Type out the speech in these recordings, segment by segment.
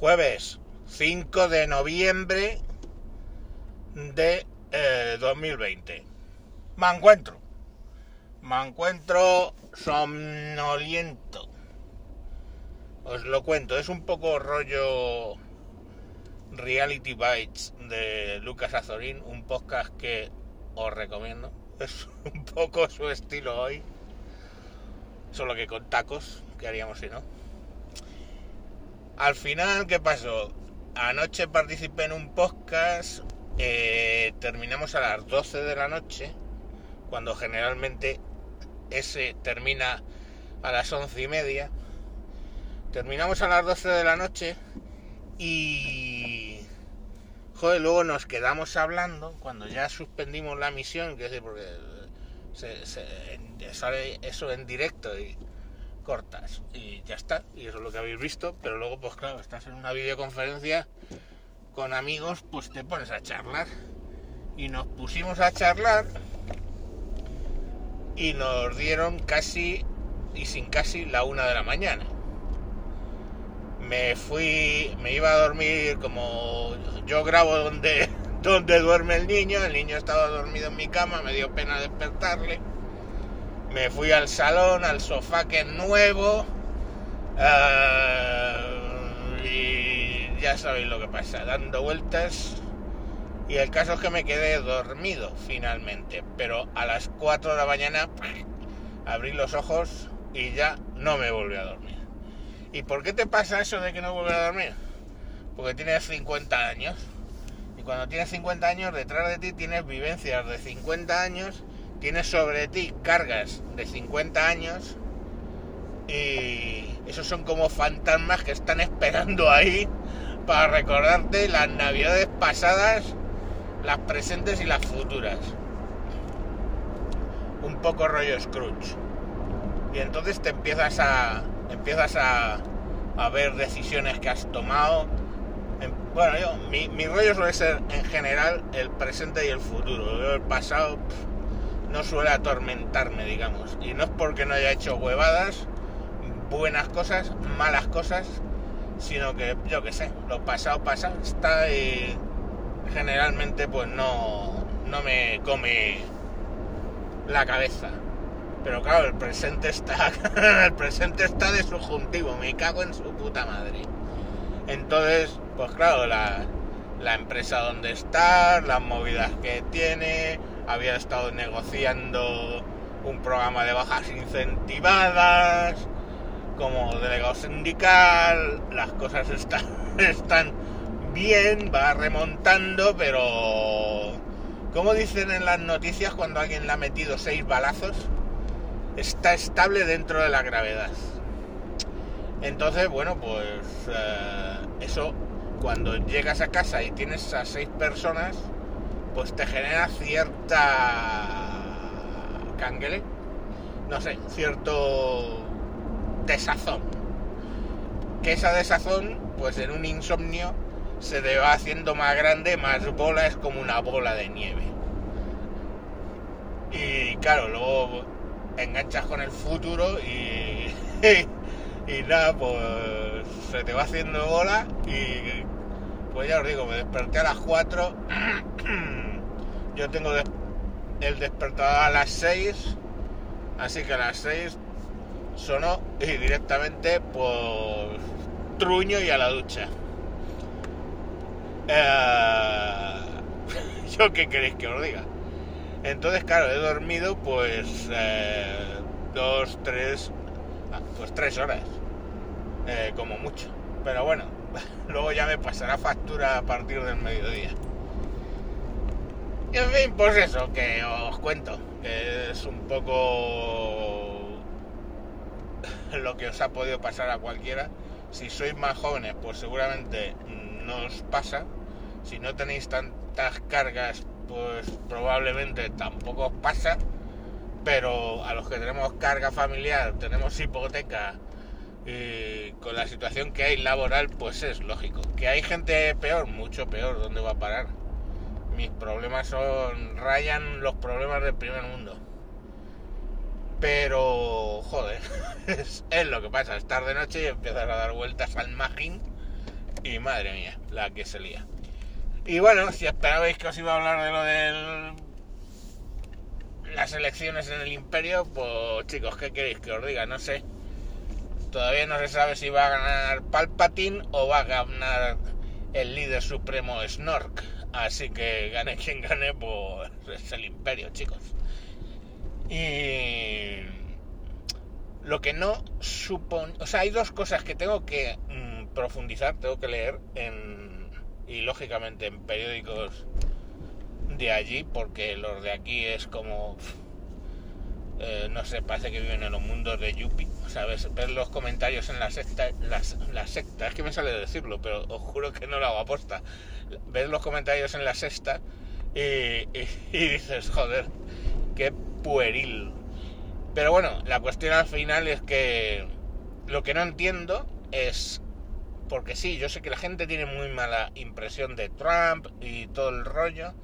Jueves 5 de noviembre de eh, 2020. Me encuentro. Me encuentro somnoliento. Os lo cuento, es un poco rollo Reality Bites de Lucas Azorín, un podcast que os recomiendo. Es un poco su estilo hoy. Solo que con tacos, ¿qué haríamos si no? Al final, ¿qué pasó? Anoche participé en un podcast, eh, terminamos a las 12 de la noche, cuando generalmente ese termina a las once y media. Terminamos a las 12 de la noche y... Joder, luego nos quedamos hablando cuando ya suspendimos la misión, que es porque se, sale eso en directo y cortas y ya está, y eso es lo que habéis visto, pero luego pues claro, estás en una videoconferencia con amigos, pues te pones a charlar y nos pusimos a charlar y nos dieron casi y sin casi la una de la mañana. Me fui, me iba a dormir como yo grabo donde, donde duerme el niño, el niño estaba dormido en mi cama, me dio pena despertarle. Me fui al salón, al sofá que es nuevo. Uh, y ya sabéis lo que pasa, dando vueltas. Y el caso es que me quedé dormido finalmente. Pero a las 4 de la mañana abrí los ojos y ya no me volví a dormir. ¿Y por qué te pasa eso de que no vuelves a dormir? Porque tienes 50 años. Y cuando tienes 50 años, detrás de ti tienes vivencias de 50 años, tienes sobre ti cargas de 50 años. Y esos son como fantasmas que están esperando ahí para recordarte las navidades pasadas, las presentes y las futuras. Un poco rollo Scrooge. Y entonces te empiezas a, empiezas a, a ver decisiones que has tomado. Bueno, yo, mi, mi, rollo suele ser en general el presente y el futuro. El pasado no suele atormentarme, digamos. Y no es porque no haya hecho huevadas, buenas cosas, malas cosas, sino que yo que sé, lo pasado pasa, está y generalmente pues no, no me come la cabeza. Pero claro, el presente está. el presente está de subjuntivo, me cago en su puta madre. Entonces, pues claro, la, la empresa donde está, las movidas que tiene, había estado negociando un programa de bajas incentivadas, como delegado sindical, las cosas están, están bien, va remontando, pero como dicen en las noticias cuando alguien le ha metido seis balazos, está estable dentro de la gravedad. Entonces, bueno, pues eh, eso, cuando llegas a casa y tienes a seis personas, pues te genera cierta canguele, no sé, cierto desazón. Que esa desazón, pues en un insomnio, se te va haciendo más grande, más bola, es como una bola de nieve. Y claro, luego enganchas con el futuro y, y nada, pues se te va haciendo bola y pues ya os digo, me desperté a las 4, yo tengo el despertador a las 6, así que a las 6 sonó y directamente pues truño y a la ducha. Eh, ¿Yo qué queréis que os diga? Entonces, claro, he dormido pues eh, dos, tres, pues tres horas, eh, como mucho. Pero bueno, luego ya me pasará factura a partir del mediodía. En fin, pues eso, que os cuento, que es un poco lo que os ha podido pasar a cualquiera. Si sois más jóvenes, pues seguramente no os pasa. Si no tenéis tantas cargas pues probablemente tampoco os pasa, pero a los que tenemos carga familiar, tenemos hipoteca y con la situación que hay laboral, pues es lógico. Que hay gente peor, mucho peor, ¿dónde va a parar? Mis problemas son, rayan los problemas del primer mundo. Pero, joder, es, es lo que pasa, estar de noche y empiezas a dar vueltas al magín y madre mía, la que se lía. Y bueno, si esperabais que os iba a hablar de lo de las elecciones en el imperio, pues chicos, ¿qué queréis que os diga? No sé. Todavía no se sabe si va a ganar Palpatine o va a ganar el líder supremo Snork. Así que gane quien gane, pues es el imperio, chicos. Y lo que no supone... O sea, hay dos cosas que tengo que mm, profundizar, tengo que leer en, y lógicamente en periódicos de allí, porque los de aquí es como... Eh, no sé, parece que viven en los mundos de Yuppie, ¿sabes? Ver los comentarios en la secta, las, la es que me sale decirlo, pero os juro que no lo hago aposta. Ver los comentarios en la sexta y, y, y dices, joder, qué pueril. Pero bueno, la cuestión al final es que lo que no entiendo es, porque sí, yo sé que la gente tiene muy mala impresión de Trump y todo el rollo,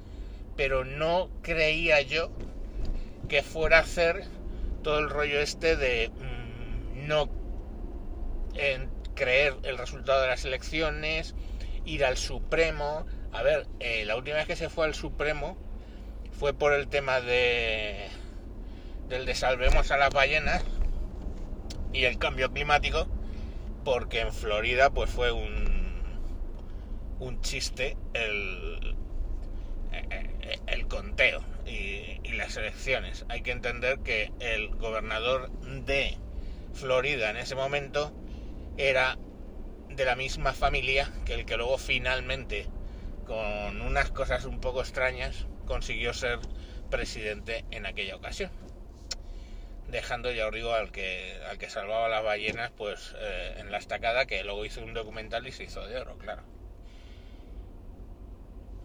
pero no creía yo que fuera a hacer todo el rollo este de mmm, no creer el resultado de las elecciones, ir al Supremo. A ver, eh, la última vez que se fue al Supremo fue por el tema de del de salvemos a las ballenas y el cambio climático, porque en Florida pues fue un un chiste el el conteo y, las elecciones. Hay que entender que el gobernador de Florida en ese momento era de la misma familia que el que luego finalmente, con unas cosas un poco extrañas, consiguió ser presidente en aquella ocasión. Dejando, ya os digo, al que, al que salvaba las ballenas, pues eh, en la estacada, que luego hizo un documental y se hizo de oro, claro.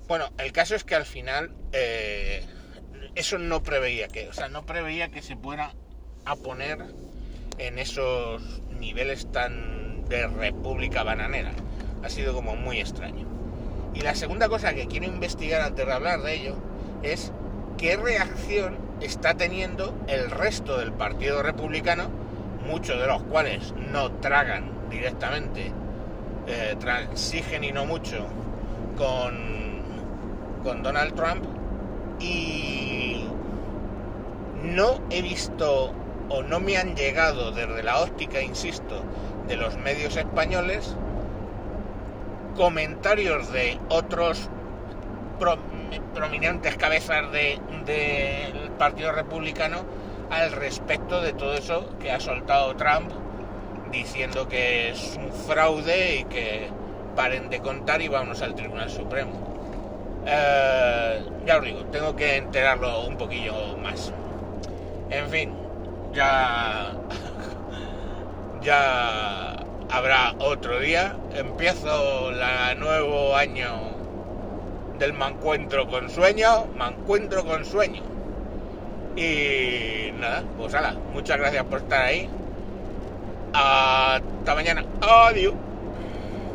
Bueno, el caso es que al final eh, eso no preveía que, o sea, no preveía que se fuera a poner en esos niveles tan de república bananera. Ha sido como muy extraño. Y la segunda cosa que quiero investigar antes de hablar de ello es qué reacción está teniendo el resto del Partido Republicano, muchos de los cuales no tragan directamente, eh, transigen y no mucho con con Donald Trump y no he visto o no me han llegado desde la óptica, insisto, de los medios españoles comentarios de otros pro, prominentes cabezas del de, Partido Republicano al respecto de todo eso que ha soltado Trump diciendo que es un fraude y que paren de contar y vamos al Tribunal Supremo. Eh, ya os digo, tengo que enterarlo un poquillo más. En fin, ya. ya habrá otro día. Empiezo el nuevo año del mancuentro con sueño. Mancuentro con sueño. Y nada, pues hala, muchas gracias por estar ahí. Hasta mañana. Adiós.